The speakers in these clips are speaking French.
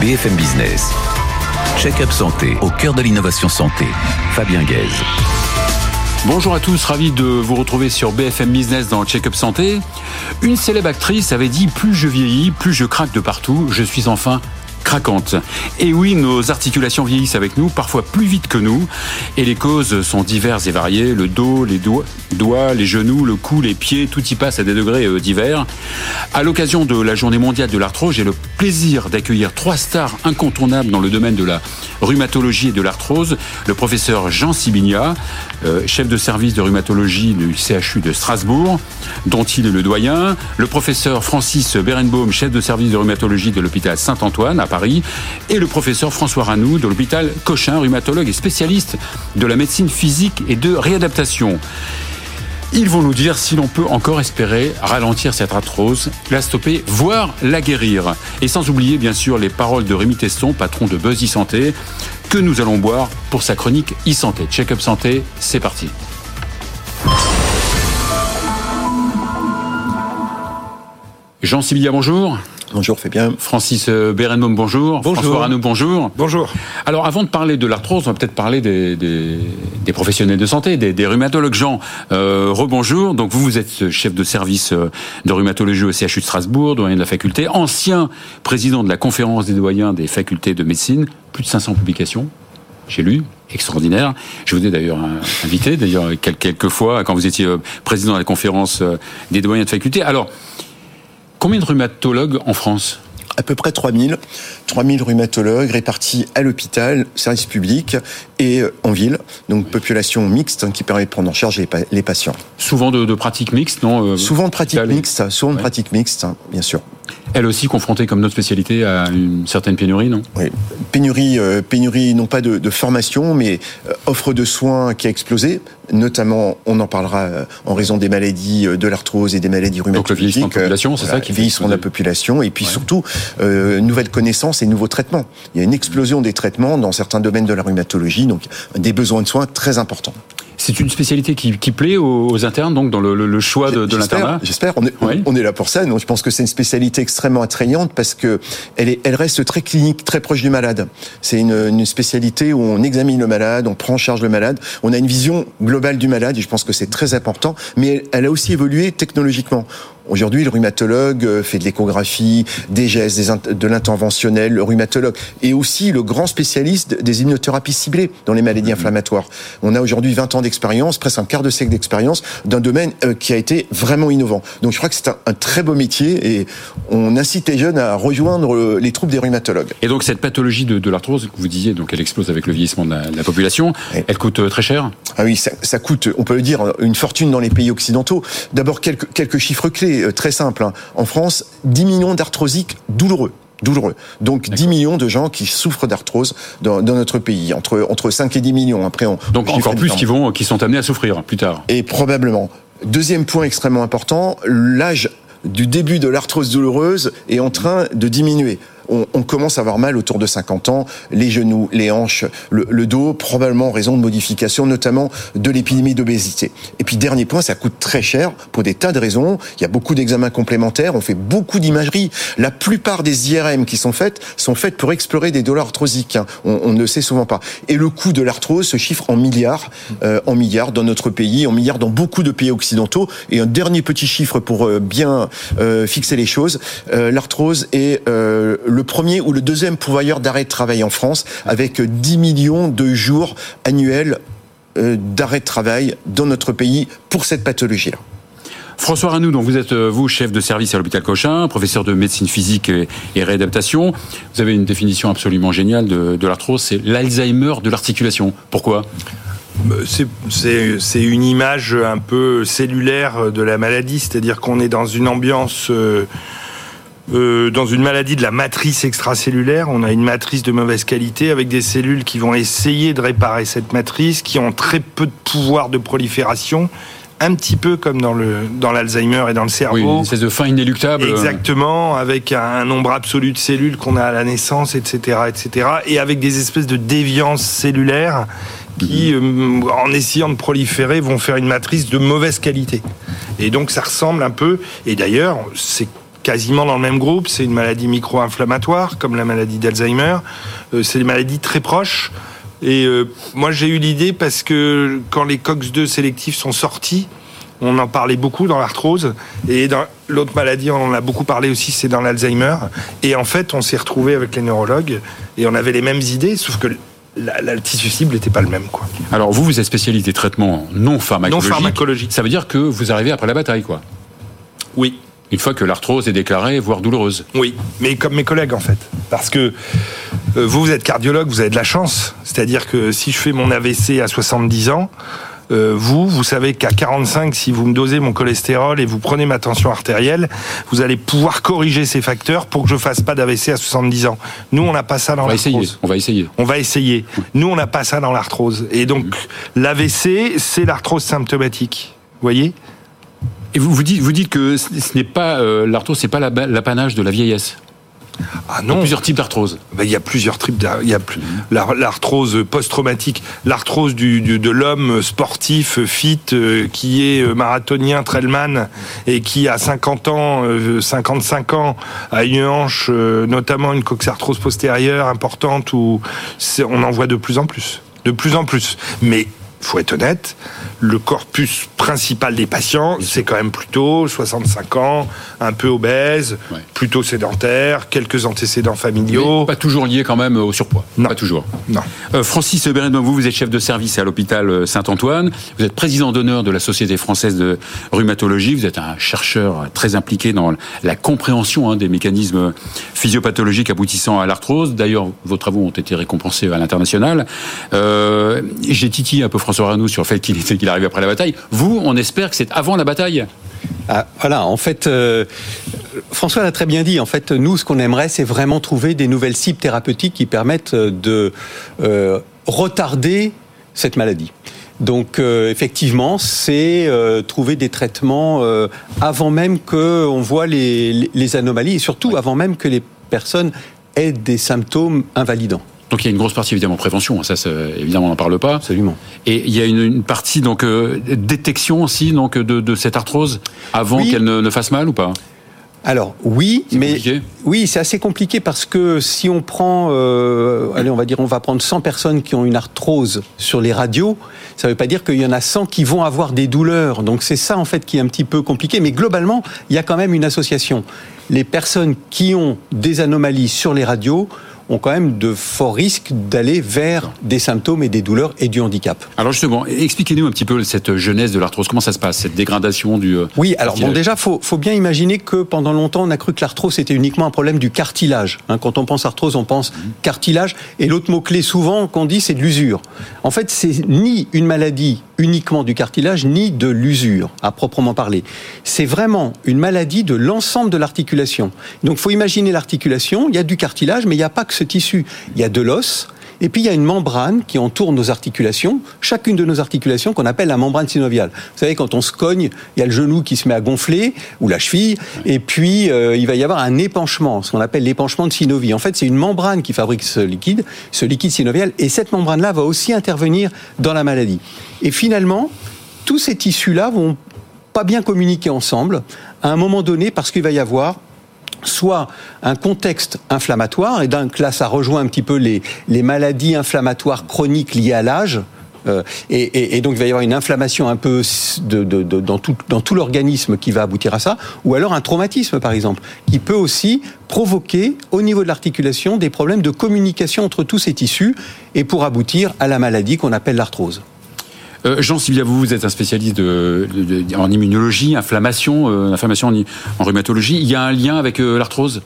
BFM Business. Check-up santé au cœur de l'innovation santé. Fabien Guèze. Bonjour à tous, ravi de vous retrouver sur BFM Business dans Check-up Santé. Une célèbre actrice avait dit Plus je vieillis, plus je craque de partout, je suis enfin Et oui, nos articulations vieillissent avec nous, parfois plus vite que nous, et les causes sont diverses et variées. Le dos, les doigts, les genoux, le cou, les pieds, tout y passe à des degrés euh, divers. À l'occasion de la journée mondiale de l'arthrose, j'ai le plaisir d'accueillir trois stars incontournables dans le domaine de la rhumatologie et de l'arthrose. Le professeur Jean Sibigna, euh, chef de service de rhumatologie du CHU de Strasbourg, dont il est le doyen. Le professeur Francis Berenbaum, chef de service de rhumatologie de l'hôpital Saint-Antoine Paris. Et le professeur François Ranou de l'hôpital Cochin, rhumatologue et spécialiste de la médecine physique et de réadaptation. Ils vont nous dire si l'on peut encore espérer ralentir cette arthrose, la stopper, voire la guérir. Et sans oublier bien sûr les paroles de Rémi Tesson, patron de Buzz e-Santé, que nous allons boire pour sa chronique e-santé. Check-up santé, c'est parti. Jean Sibilla, bonjour. Bonjour Fabien. Francis euh, Berenbaum, bonjour. Bonjour. François Arnaud, bonjour. Bonjour. Alors avant de parler de l'arthrose, on va peut-être parler des, des, des, professionnels de santé, des, des rhumatologues. Jean, euh, rebonjour. Donc vous, vous êtes chef de service euh, de rhumatologie au CHU de Strasbourg, doyen de la faculté, ancien président de la conférence des doyens des facultés de médecine, plus de 500 publications. J'ai lu, extraordinaire. Je vous ai d'ailleurs invité, d'ailleurs quelques fois, quand vous étiez euh, président de la conférence des doyens de faculté. Alors, Combien de rhumatologues en France? À peu près 3000. 3000 rhumatologues répartis à l'hôpital, service public et en ville. Donc population mixte hein, qui permet de prendre en charge les, patients. Souvent de, de pratiques mixtes, non euh, Souvent de pratiques mixtes, souvent de ouais. pratiques mixtes, hein, bien sûr. Elle aussi confrontée, comme notre spécialité, à une certaine pénurie, non? Oui, pénurie, euh, pénurie non pas de, de formation, mais euh, offre de soins qui a explosé. Notamment, on en parlera euh, en raison des maladies de l'arthrose et des maladies rhumatologiques. Donc le vieillissement de la population, c'est voilà, ça qui vieillissement de la population, et puis ouais. surtout nouvelles connaissances et nouveaux traitements. Il y a une explosion des traitements dans certains domaines de la rhumatologie, donc des besoins de soins très importants. C'est une spécialité qui, qui, plaît aux, internes, donc dans le, le, le choix de, de l'internat. J'espère. On, oui. on, est là pour ça. Donc je pense que c'est une spécialité extrêmement attrayante parce que elle, est, elle reste très clinique, très proche du malade. C'est une, une, spécialité où on examine le malade, on prend en charge le malade, on a une vision globale du malade et je pense que c'est très important. Mais elle, elle a aussi évolué technologiquement. Aujourd'hui, le rhumatologue fait de l'échographie, des gestes, de l'interventionnel, le rhumatologue et aussi le grand spécialiste des immunothérapies ciblées dans les maladies inflammatoires. On a aujourd'hui 20 ans d'expérience, presque un quart de siècle d'expérience d'un domaine qui a été vraiment innovant. Donc je crois que c'est un, un, très beau métier et on incite les jeunes à rejoindre les troupes des rhumatologues. Et donc cette pathologie de, de l'arthrose que vous disiez, donc elle explose avec le vieillissement de la, de la population, oui. elle coûte très cher? Ah oui, ça, ça coûte, on peut le dire, une fortune dans les pays occidentaux. D'abord quelques, quelques chiffres clés très simple. Hein. En France, 10 millions d'arthrosiques douloureux douloureux. Donc 10 millions de gens qui souffrent d'arthrose dans, dans, notre pays, entre, entre 5 et 10 millions. Après, on, Donc encore plus qui, vont, qui sont amenés à souffrir plus tard. Et probablement. Deuxième point extrêmement important, l'âge du début de l'arthrose douloureuse est en train de diminuer on, on, commence à avoir mal autour de 50 ans, les genoux, les hanches, le, le dos, probablement en raison de modifications, notamment de l'épidémie d'obésité. Et puis dernier point, ça coûte très cher pour des tas de raisons. Il y a beaucoup d'examens complémentaires, on fait beaucoup d'imagerie. La plupart des IRM qui sont faites sont faites pour explorer des douleurs arthrosiques. Hein. On, on, ne sait souvent pas. Et le coût de l'arthrose se chiffre en milliards, euh, en milliards dans notre pays, en milliards dans beaucoup de pays occidentaux. Et un dernier petit chiffre pour euh, bien euh, fixer les choses, euh, l'arthrose est le le premier ou le deuxième pourvoyeur d'arrêt de travail en France, avec 10 millions de jours annuels d'arrêt de travail dans notre pays pour cette pathologie-là. François Ranou, donc vous êtes vous chef de service à l'hôpital Cochin, professeur de médecine physique et, réadaptation. Vous avez une définition absolument géniale de, de l'arthrose, c'est l'Alzheimer de l'articulation. Pourquoi? C'est une image un peu cellulaire de la maladie, c'est-à-dire qu'on est dans une ambiance euh, euh, dans une maladie de la matrice extracellulaire. On a une matrice de mauvaise qualité avec des cellules qui vont essayer de réparer cette matrice, qui ont très peu de pouvoir de prolifération. Un petit peu comme dans le dans l'Alzheimer et dans le cerveau. Oui, une espèce de fin inéluctable. Exactement, avec un nombre absolu de cellules qu'on a à la naissance, etc., etc., et avec des espèces de déviances cellulaires qui, euh, en essayant de proliférer, vont faire une matrice de mauvaise qualité. Et donc ça ressemble un peu, et d'ailleurs, c'est quasiment dans le même groupe. C'est une maladie micro-inflammatoire, comme la maladie d'Alzheimer. Euh, c'est des maladies très proches. Et euh, moi, j'ai eu l'idée parce que quand les COX-2 sélectifs sont sortis, on en parlait beaucoup dans l'arthrose. Et dans l'autre maladie, on en a beaucoup parlé aussi, c'est dans l'Alzheimer. Et en fait, on s'est retrouvé avec les neurologues et on avait les mêmes idées, sauf que le tissu cible n'était pas le même. Quoi. Alors vous, vous êtes spécialité traitement non pharmacologique. Non pharmacologique. Ça veut dire que vous arrivez après la bataille, quoi. Oui. Une fois que l'arthrose est déclarée, voire douloureuse. Oui, mais comme mes collègues en fait. Parce que euh, vous, vous êtes cardiologue, vous avez de la chance. C'est-à-dire que si je fais mon AVC à 70 ans, euh, vous, vous savez qu'à 45, si vous me dosez mon cholestérol et vous prenez ma tension artérielle, vous allez pouvoir corriger ces facteurs pour que je fasse pas d'AVC à 70 ans. Nous, on n'a pas ça dans l'arthrose. On va essayer. On va essayer. Nous, on n'a pas ça dans l'arthrose. Et donc, l'AVC, c'est l'arthrose symptomatique. Vous voyez? Et vous, vous, dites, vous dites que ce n'est pas euh, l'arthrose, c'est pas l'apanage de la vieillesse. Ah non. Il y a plusieurs types d'arthrose. Ben, il y a plusieurs types. Il y a l'arthrose post-traumatique, l'arthrose du, de l'homme sportif, fit, euh, qui est euh, marathonien, trailman, et qui à 50 ans, 55 euh, ans, a une hanche, notamment une coxarthrose postérieure importante, où on en voit de plus en plus. De plus en plus. Mais faut être honnête, le corpus principal des patients, c'est quand même plutôt 65 ans, un peu obèse, plutôt sédentaire, quelques antécédents familiaux. pas toujours lié quand même au surpoids. Non. Pas toujours. Non. Euh, Francis Beredon, vous, vous êtes chef de service à l'hôpital euh, Saint-Antoine. Vous êtes président d'honneur de la Société française de rhumatologie. Vous êtes un chercheur très impliqué dans la compréhension hein, des mécanismes physiopathologiques aboutissant à l'arthrose. D'ailleurs, vos travaux ont été récompensés à l'international. Euh, J'ai titillé un peu François sur le fait qu'il qu'il arrive après la bataille. Vous, on espère que c'est avant la bataille. Ah, voilà, en fait, euh, François l'a très bien dit. En fait, nous, ce qu'on aimerait, c'est vraiment trouver des nouvelles cibles thérapeutiques qui permettent de euh, retarder cette maladie. Donc euh, effectivement, c'est trouver des traitements avant même qu'on voit les, les, anomalies et surtout avant même que les personnes aient des symptômes invalidants. Donc il y a une grosse partie évidemment prévention, ça, évidemment on n'en parle pas. Absolument. Et il y a une, partie donc euh, détection aussi donc de, cette arthrose avant qu'elle ne, fasse mal ou pas? Alors oui, mais oui, c'est assez compliqué parce que si on prend, euh, allez, on va dire, on va prendre 100 personnes qui ont une arthrose sur les radios, ça ne veut pas dire qu'il y en a 100 qui vont avoir des douleurs. Donc c'est ça en fait qui est un petit peu compliqué. Mais globalement, il y a quand même une association. Les personnes qui ont des anomalies sur les radios ont quand même de forts risques d'aller vers des symptômes et des douleurs et du handicap. Alors justement, expliquez-nous un petit peu cette genèse de l'arthrose. Comment ça se passe, cette dégradation du... Euh, oui, alors bon, déjà, faut, faut bien imaginer que pendant longtemps, on a cru que l'arthrose était uniquement un problème du cartilage. Hein, quand on pense arthrose, on pense cartilage. Et l'autre mot-clé souvent qu'on dit, c'est de l'usure. En fait, c'est ni une maladie uniquement du cartilage, ni de l'usure, à proprement parler. C'est vraiment une maladie de l'ensemble de l'articulation. Donc, faut imaginer l'articulation. Il y a du cartilage, mais il n'y a pas que ce tissu. Il y a de l'os, et puis il y a une membrane qui entoure nos articulations, chacune de nos articulations qu'on appelle la membrane synoviale. Vous savez, quand on se cogne, il y a le genou qui se met à gonfler, ou la cheville, et puis euh, il va y avoir un épanchement, ce qu'on appelle l'épanchement de synovie. En fait, c'est une membrane qui fabrique ce liquide, ce liquide synovial, et cette membrane-là va aussi intervenir dans la maladie. Et finalement, tous ces tissus-là vont pas bien communiquer ensemble à un moment donné parce qu'il va y avoir soit un contexte inflammatoire, et donc là ça rejoint un petit peu les, maladies inflammatoires chroniques liées à l'âge, euh, et, donc il va y avoir une inflammation un peu dans tout, dans tout l'organisme qui va aboutir à ça, ou alors un traumatisme par exemple, qui peut aussi provoquer au niveau de l'articulation des problèmes de communication entre tous ces tissus, et pour aboutir à la maladie qu'on appelle l'arthrose. Euh, Jean Sylvia, vous, vous êtes un spécialiste de, en immunologie, inflammation, euh, inflammation en, rhumatologie. Il y a un lien avec euh, l'arthrose?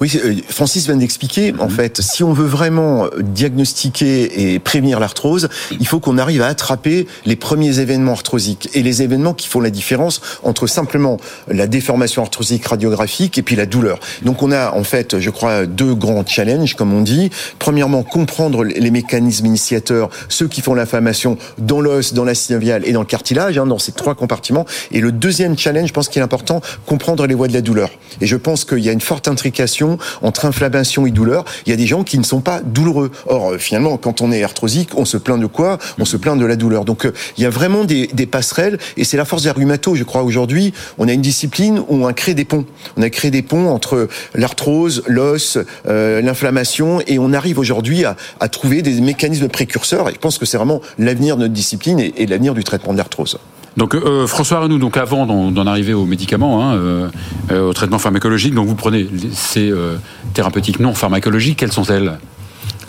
Oui, Francis vient d'expliquer. En mhm. fait, si on veut vraiment diagnostiquer et prévenir l'arthrose, il faut qu'on arrive à attraper les premiers événements arthrosiques et les événements qui font la différence entre simplement la déformation arthrosique radiographique et puis la douleur. Donc on a en fait, je crois, deux grands challenges, comme on dit. Premièrement, comprendre les mécanismes initiateurs, ceux qui font l'inflammation dans l'os, dans la synoviale et dans le cartilage, hein, dans ces trois compartiments. Et le deuxième challenge, je pense qu'il est important, comprendre les voies de la douleur. Et je pense qu'il y a une forte intrication entre inflammation et douleur. Il y a des gens qui ne sont pas douloureux. Or, euh, finalement, quand on est arthrosique, on se plaint de quoi? On se plaint de la douleur. Donc, euh, il y a vraiment des, passerelles, et c'est la force des rhumatos, je crois, aujourd'hui. On a une discipline où on a créé des ponts. On a créé des ponts entre l'arthrose, l'os, euh, l'inflammation, et on arrive aujourd'hui à, trouver des mécanismes précurseurs. Et je pense que c'est vraiment l'avenir de notre discipline et l'avenir du traitement de l'arthrose. Donc euh, François Renou, donc avant d'en arriver aux médicaments, hein, euh, euh, au traitement pharmacologique, donc vous prenez ces euh, thérapeutiques non pharmacologiques, quelles sont-elles?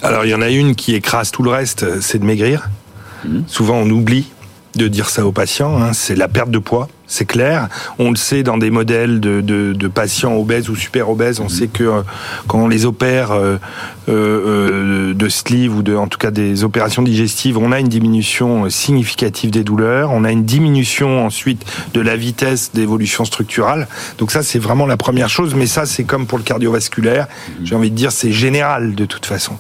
Alors il y en a une qui écrase tout le reste, c'est de maigrir. Mmh. Souvent on oublie de dire ça aux patients, hein, c'est la perte de poids c'est clair. On le sait dans des modèles de, de, de patients obèses ou super obèses. On mmh. sait que euh, quand on les opère euh, euh, de sleeve ou de, en tout cas des opérations digestives, on a une diminution significative des douleurs. On a une diminution ensuite de la vitesse d'évolution structurale. Donc ça, c'est vraiment la première chose. Mais ça, c'est comme pour le cardiovasculaire. J'ai envie de dire, c'est général de toute façon.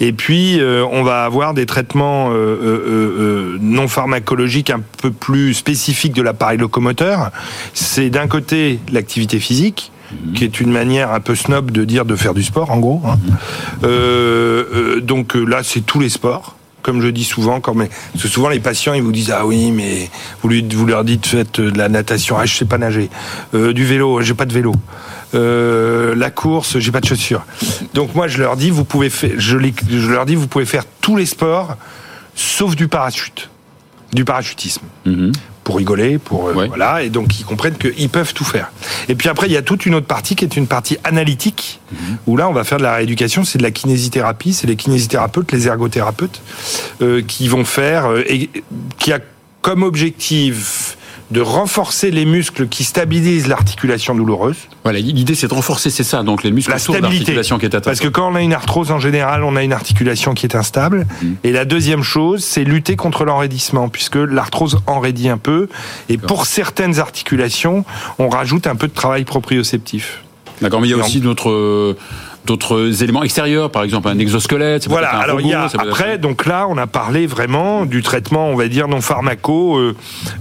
Et puis, euh, on va avoir des traitements euh, non pharmacologiques un peu plus spécifiques de l'appareil locomoteur moteur, c'est d'un côté l'activité physique, mmh. qui est une manière un peu snob de dire de faire du sport, en gros. Hein. Mmh. Euh, euh, donc euh, là, c'est tous les sports. Comme je dis souvent, quand mais, parce que souvent les patients ils vous disent ah oui mais vous, lui, vous leur dites faites de la natation ah je sais pas nager euh, du vélo j'ai pas de vélo euh, la course j'ai pas de chaussures donc moi je leur dis vous pouvez faire je, les, je leur dis vous pouvez faire tous les sports sauf du parachute du parachutisme. Mmh pour rigoler, pour euh, ouais. voilà, et donc ils comprennent qu'ils peuvent tout faire. Et puis après, il y a toute une autre partie qui est une partie analytique, mmh. où là, on va faire de la rééducation, c'est de la kinésithérapie, c'est les kinésithérapeutes, les ergothérapeutes, euh, qui vont faire, euh, et qui a comme objectif de renforcer les muscles qui stabilisent l'articulation douloureuse. Voilà, l'idée c'est de renforcer, c'est ça, donc les muscles la stabilité. qui est atteinte. Parce que quand on a une arthrose en général, on a une articulation qui est instable. Mmh. Et la deuxième chose, c'est lutter contre l'enraidissement, puisque l'arthrose enraidit un peu. Et pour certaines articulations, on rajoute un peu de travail proprioceptif. D'accord, mais il y a aussi d'autres d'autres éléments extérieurs, par exemple un exosquelette. Voilà. Alors robot, il y a après, donc là, on a parlé vraiment du traitement, on va dire non pharmaco euh,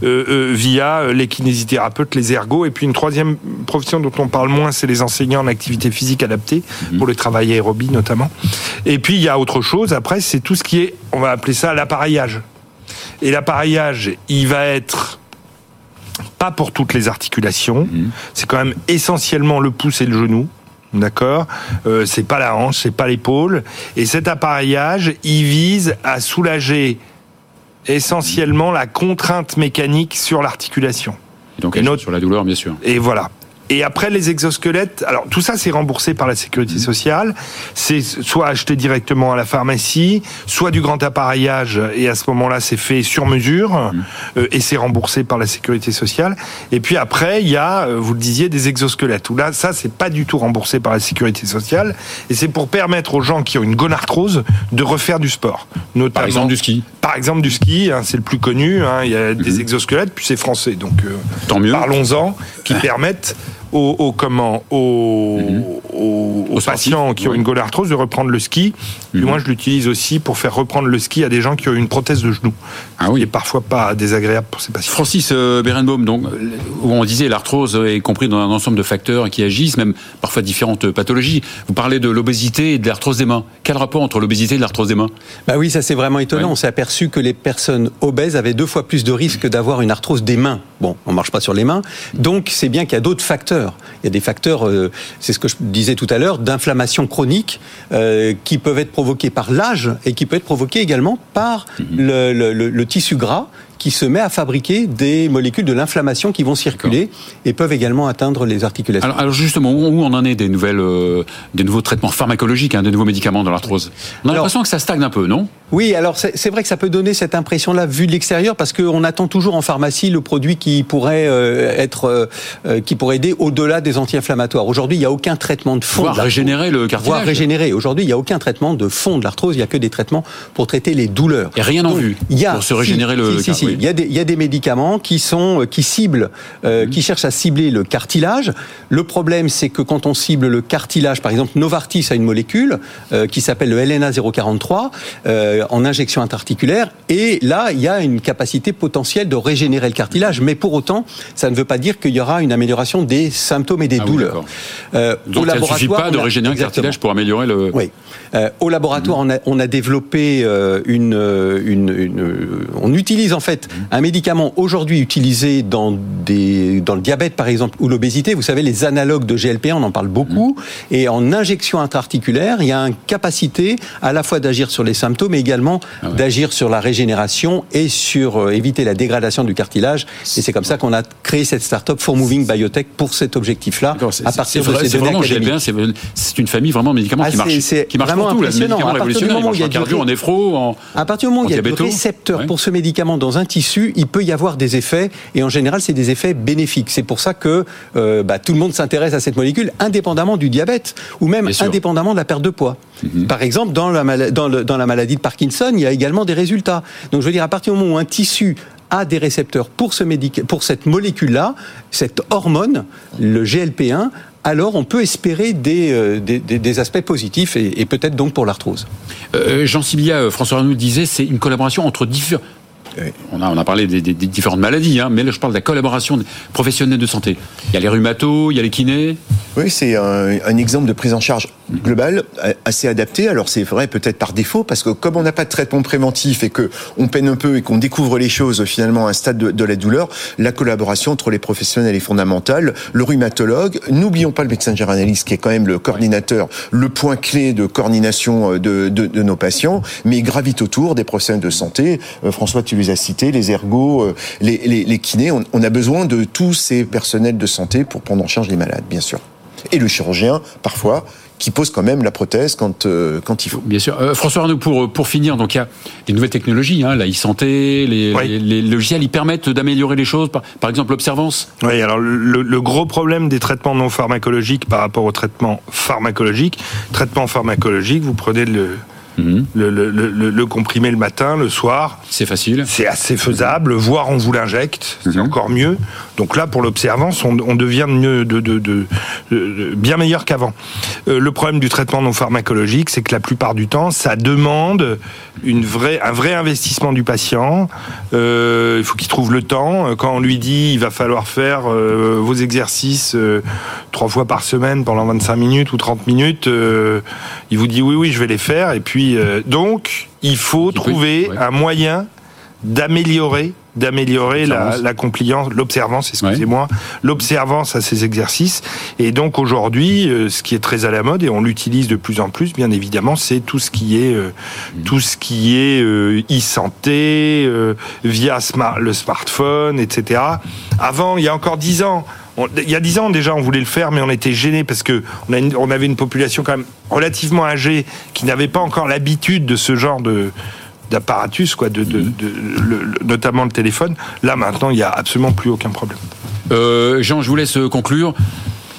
euh, via les kinésithérapeutes, les ergots, et puis une troisième profession dont on parle moins, c'est les enseignants en activité physique adaptée mmh. pour le travail aérobie notamment. Et puis il y a autre chose. Après, c'est tout ce qui est, on va appeler ça l'appareillage. Et l'appareillage, il va être pas pour toutes les articulations. Mmh. C'est quand même essentiellement le pouce et le genou. D'accord euh, C'est pas la hanche, c'est pas l'épaule. Et cet appareillage, il vise à soulager essentiellement la contrainte mécanique sur l'articulation. Donc, et notre... sur la douleur, bien sûr. Et voilà. Et après, les exosquelettes, alors tout ça, c'est remboursé par la sécurité mmh. sociale. C'est soit acheté directement à la pharmacie, soit du grand appareillage, et à ce moment-là, c'est fait sur mesure, mmh. euh, et c'est remboursé par la sécurité sociale. Et puis après, il y a, euh, vous le disiez, des exosquelettes, où là, ça, c'est pas du tout remboursé par la sécurité sociale, et c'est pour permettre aux gens qui ont une gonarthrose de refaire du sport. Notamment, par exemple du ski Par exemple du ski, hein, c'est le plus connu, hein, il y a des mmh. exosquelettes, puis c'est français, donc euh, Tant mieux. parlons-en, qui permettent aux, aux, comment aux, mmh. aux, aux patients qui ont une gonarthrose de reprendre le ski. Mmh. Moi, je l'utilise aussi pour faire reprendre le ski à des gens qui ont une prothèse de genou. Ah oui. Et parfois pas désagréable pour ces patients. Francis euh, Berenbaum, donc, où on disait l'arthrose est compris dans un ensemble de facteurs qui agissent, même parfois différentes pathologies. Vous parlez de l'obésité et de l'arthrose des mains. Quel rapport entre l'obésité et l'arthrose des mains? Bah oui, ça c'est vraiment étonnant. Ouais. On s'est aperçu que les personnes obèses avaient deux fois plus de risques d'avoir une arthrose des mains. Bon, on marche pas sur les mains. Donc c'est bien qu'il y a d'autres facteurs. Il y a des facteurs, euh, c'est ce que je disais tout à l'heure, d'inflammation chronique euh, qui peuvent être provoqués par l'âge et qui peuvent être provoqués également par le, le, le, le tissu gras qui se met à fabriquer des molécules de l'inflammation qui vont circuler et peuvent également atteindre les articulations. Alors, alors justement, où on en est des nouvelles, euh, des nouveaux traitements pharmacologiques, hein, des nouveaux médicaments dans l'arthrose? On a l'impression que ça stagne un peu, non? Oui, alors c'est vrai que ça peut donner cette impression-là vue de l'extérieur parce qu'on attend toujours en pharmacie le produit qui pourrait euh, être, euh, qui pourrait aider au-delà des anti-inflammatoires. Aujourd'hui, il n'y a aucun traitement de fond. Voire de régénérer le cartilage. Voire régénérer. Aujourd'hui, il n'y a aucun traitement de fond de l'arthrose. Il n'y a que des traitements pour traiter les douleurs. Et rien en vue. Il y a pour se régénérer si, le. Si, si, il y, a des, il y a des médicaments qui sont qui ciblent, euh, qui cherchent à cibler le cartilage. Le problème, c'est que quand on cible le cartilage, par exemple, Novartis a une molécule euh, qui s'appelle le LNA 043 euh, en injection intraarticulaire, et là, il y a une capacité potentielle de régénérer le cartilage, mais pour autant, ça ne veut pas dire qu'il y aura une amélioration des symptômes et des Ah oui, douleurs. d'accord. Donc ça ne suffit pas de régénérer le cartilage pour améliorer le. Oui. Euh, au laboratoire, on, a, on a développé euh, une, euh, une, une- euh, On utilise en fait un médicament aujourd'hui utilisé dans, des, dans le diabète, par exemple, ou l'obésité. Vous savez, les analogues de GLP, on en parle beaucoup. Et en injection intra-articulaire, il y a une capacité à la fois d'agir sur les symptômes, mais également Ah ouais. d'agir sur la régénération et sur euh, éviter la dégradation du cartilage. Et c'est comme ça qu'on a créé cette start-up For Moving Biotech pour cet objectif-là, à partir de vrai- ces c'est données vraiment académiques. GLP1, c'est c'est une famille vraiment médicaments Ah, qui marche, qui vraiment pour tout, là, le impressionnant. médicament À partir du révolutionnaire, moment où il il y a marche en cardio, en néphro, en... À partir du moment où il y a du récepteur Ouais. pour ce médicament dans un tissu, il peut y avoir des effets, et en général, c'est des effets bénéfiques. C'est pour ça que euh, bah, tout le monde s'intéresse à cette molécule, indépendamment du diabète, ou même. Mhm. indépendamment de la perte de poids. Par exemple, dans la, mala- dans, le- dans la maladie de Parkinson, il y a également des résultats. Donc, je veux dire, à partir du moment où un tissu a des récepteurs pour, ce médic- pour cette molécule-là, cette hormone, le GLP1, alors on peut espérer des, euh, des, des- des aspects positifs et, et peut-être donc pour l'arthrose. Euh, Jean Sibilla, François Arnoux disait, c'est une collaboration entre différents. On a, on a parlé des, différentes maladies, hein, mais là je parle de la collaboration des professionnels de santé. Il y a les rhumatos, il y a les kinés. Oui, c'est un exemple de prise en charge globale a- assez adapté. Alors c'est vrai peut-être par défaut parce que comme on n'a pas de traitement préventif et que on peine un peu et qu'on découvre les choses finalement à un stade de, la douleur, la collaboration entre les professionnels est fondamentale. Le rhumatologue, n'oublions pas le médecin généraliste qui est quand même le coordinateur, le point clé de coordination euh, de, nos patients, mais il gravite autour des professionnels de santé. Euh, François, tu les as cités, les ergots, euh, les, kinés. On a besoin de tous ces personnels de santé pour prendre en charge les malades, bien sûr. Et le chirurgien, parfois, qui pose quand même la prothèse quand, euh, quand il faut. Bien sûr. Euh, François Arnaud, pour, pour finir, donc il y a des nouvelles technologies, hein, la e-santé, les, Oui. les, les logiciels, ils permettent d'améliorer les choses, par, par exemple l'observance. Oui, alors le, le gros problème des traitements non pharmacologiques par rapport aux traitements pharmacologiques, traitement pharmacologique, vous prenez le, Mhm. le, le- le- le comprimé le matin, le soir, C'est facile. c'est assez faisable, voire on vous l'injecte, c'est Mhm. encore mieux. Donc là, pour l'observance, on, on devient mieux, de, de- de- de- de- bien meilleur qu'avant. Euh, le problème du traitement non pharmacologique, c'est que la plupart du temps, ça demande une vraie, un vrai investissement du patient. Euh, il faut qu'il trouve le temps. Quand on lui dit, il va falloir faire euh, vos exercices trois fois par semaine pendant 25 minutes ou 30 minutes, il vous dit oui, oui, je vais les faire. Et puis, donc, il faut Il peut- trouver ouais. un moyen d'améliorer d'améliorer la, compliance, l'observance, excusez-moi, l'observance à ces exercices. Et donc aujourd'hui, euh, ce qui est très à la mode et on l'utilise de plus en plus, bien évidemment, c'est tout ce qui est euh, tout ce qui est euh, e-santé euh, via smart- le smartphone, etc. Avant, il y a encore dix ans. on- il y a dix ans déjà, on voulait le faire, mais on était gêné parce que on, a une- on avait une population quand même relativement âgée qui n'avait pas encore l'habitude de ce genre de d'apparatus, quoi, de, de- de- le- le- notamment le téléphone. Là, maintenant, il n'y a absolument plus aucun problème. Euh, Jean, je vous laisse conclure.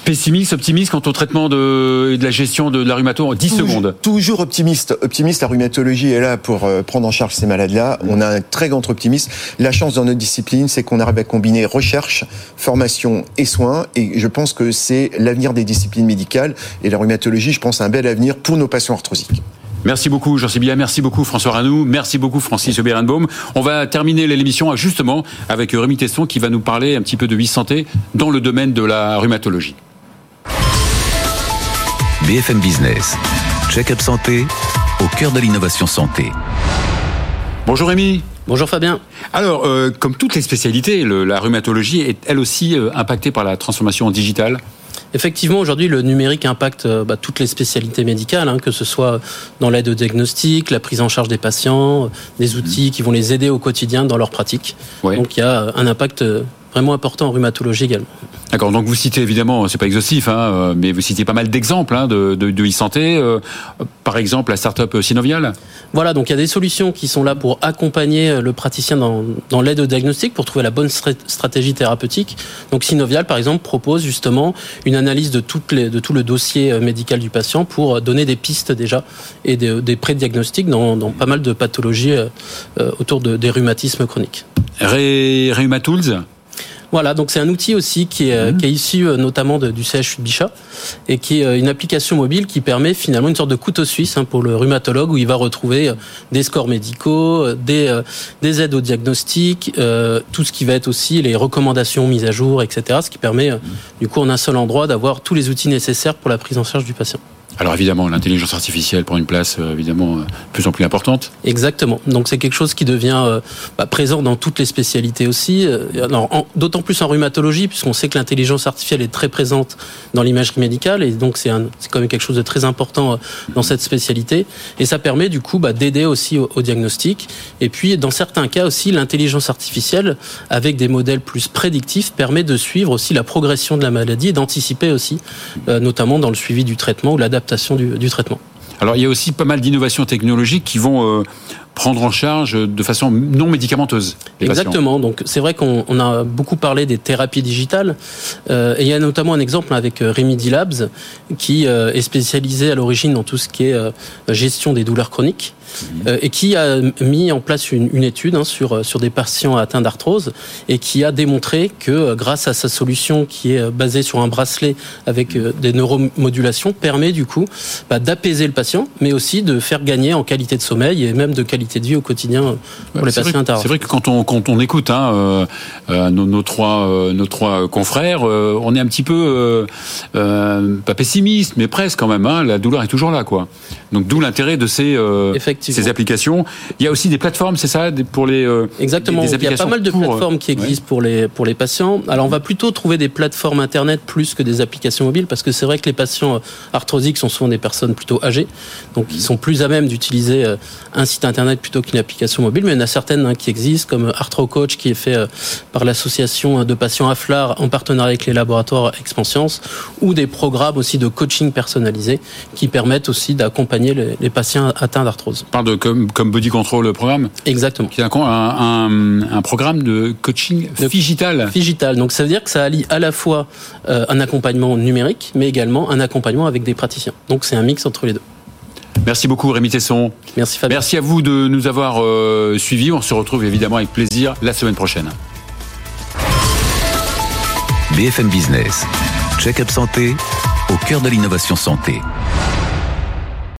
Pessimiste, optimiste quant au traitement de, et de la gestion de, de la rhumato en 10 Toujours- secondes. Toujours optimiste. Optimiste, la rhumatologie est là pour euh, prendre en charge ces malades-là. On a un très grand optimisme. La chance dans notre discipline, c'est qu'on arrive à combiner recherche, formation et soins. Et je pense que c'est l'avenir des disciplines médicales. Et la rhumatologie, je pense, a un bel avenir pour nos patients arthrosiques. Merci beaucoup Jean Sibilla, merci beaucoup François Ranou, merci beaucoup Francis Oberenbaum. On va terminer l'émission justement avec Rémi Tesson qui va nous parler un petit peu de vie santé dans le domaine de la rhumatologie. BFM Business. Check-up santé au cœur de l'innovation santé. Bonjour Rémi. Bonjour Fabien. Alors, euh, comme toutes les spécialités, le- la rhumatologie est elle aussi euh, impactée par la transformation digitale? Effectivement, aujourd'hui, le numérique impacte euh, bah, toutes les spécialités médicales, hein, que ce soit dans l'aide au diagnostic, la prise en charge des patients, euh, des outils qui vont les aider au quotidien dans leur pratique. Ouais. Donc il y a euh, un impact vraiment important en rhumatologie également. D'accord, donc vous citez évidemment, c'est pas exhaustif, hein, euh, mais vous citez pas mal d'exemples hein, de, de, de e-santé. Euh, par exemple, la start-up Synovial Voilà, donc il y a des solutions qui sont là pour accompagner le praticien dans, dans l'aide au diagnostic, pour trouver la bonne stratégie thérapeutique. Donc Synovial, par exemple, propose justement une analyse de, toutes les, de tout le dossier médical du patient pour donner des pistes déjà et des, des pré-diagnostics dans, dans, pas mal de pathologies euh, autour de, des rhumatismes chroniques. Ré, Rhumatools voilà, donc c'est un outil aussi qui est, mmh. qui est issu euh, notamment de, du CHU de Bichat et qui est euh, une application mobile qui permet finalement une sorte de couteau suisse hein, pour le rhumatologue où il va retrouver euh, des scores médicaux, des, des aides au diagnostic, euh, tout ce qui va être aussi les recommandations mises à jour, etc. Ce qui permet du coup en un seul endroit d'avoir tous les outils nécessaires pour la prise en charge du patient. Alors évidemment, l'intelligence artificielle prend une place euh, évidemment euh, de plus en plus importante. Exactement. Donc c'est quelque chose qui devient euh, bah, présent dans toutes les spécialités aussi. D'autant plus en rhumatologie, puisqu'on sait que l'intelligence artificielle est très présente dans l'imagerie médicale, et donc c'est quand même quelque chose de très important dans cette spécialité. Et ça permet du coup bah, d'aider aussi au, au, diagnostic. Et puis dans certains cas aussi, l'intelligence artificielle, avec des modèles plus prédictifs, permet de suivre aussi la progression de la maladie et d'anticiper aussi, notamment dans le suivi du traitement ou l'adaptation du, traitement. Alors il y a aussi pas mal d'innovations technologiques qui vont euh, prendre en charge de façon non médicamenteuse. Exactement. Donc c'est vrai qu'on a beaucoup parlé des thérapies digitales euh, et il y a notamment un exemple avec euh, Remedy Labs qui euh, est spécialisé à l'origine dans tout ce qui est euh, gestion des douleurs chroniques euh, et qui a mis en place une, une étude hein, sur sur des patients atteints d'arthrose et qui a démontré que grâce à sa solution qui est basée sur un bracelet avec des neuromodulations permet du coup bah, d'apaiser le patient mais aussi de faire gagner en qualité de sommeil et même de qualité de vie au quotidien pour les patients C'est vrai que quand on, quand on écoute hein, euh, euh, nos, nos, trois, euh, nos trois confrères, euh, on est un petit peu, pas pessimiste, mais presque quand même. Hein, la douleur est toujours là. quoi. Donc d'où l'intérêt de ces, ces applications. Il y a aussi des plateformes, c'est ça, pour les... Exactement, des, des il y a pas mal de plateformes qui existent ouais. pour, les, pour les patients. Alors on va plutôt trouver des plateformes Internet plus que des applications mobiles, parce que c'est vrai que les patients arthrosiques sont souvent des personnes plutôt âgées, donc ils sont plus à même d'utiliser un site Internet plutôt qu'une application mobile, mais il y en a certaines hein, qui existent, comme Arthro Coach, qui est fait euh, par l'association de patients AFLAR en partenariat avec les laboratoires Expanscience, ou des programmes aussi de coaching personnalisé qui permettent aussi d'accompagner les, les, patients atteints d'arthrose. Parle de comme, comme Body Control, le programme? Exactement. Qui est un, un, un programme de coaching de digital. Digital. Donc ça veut dire que ça allie à la fois euh, un accompagnement numérique, mais également un accompagnement avec des praticiens. Donc c'est un mix entre les deux. Merci beaucoup Rémi Tesson. Merci Fabien. Merci à vous de nous avoir euh, suivis. On se retrouve évidemment avec plaisir la semaine prochaine. BFM Business. Check-up santé au cœur de l'innovation santé.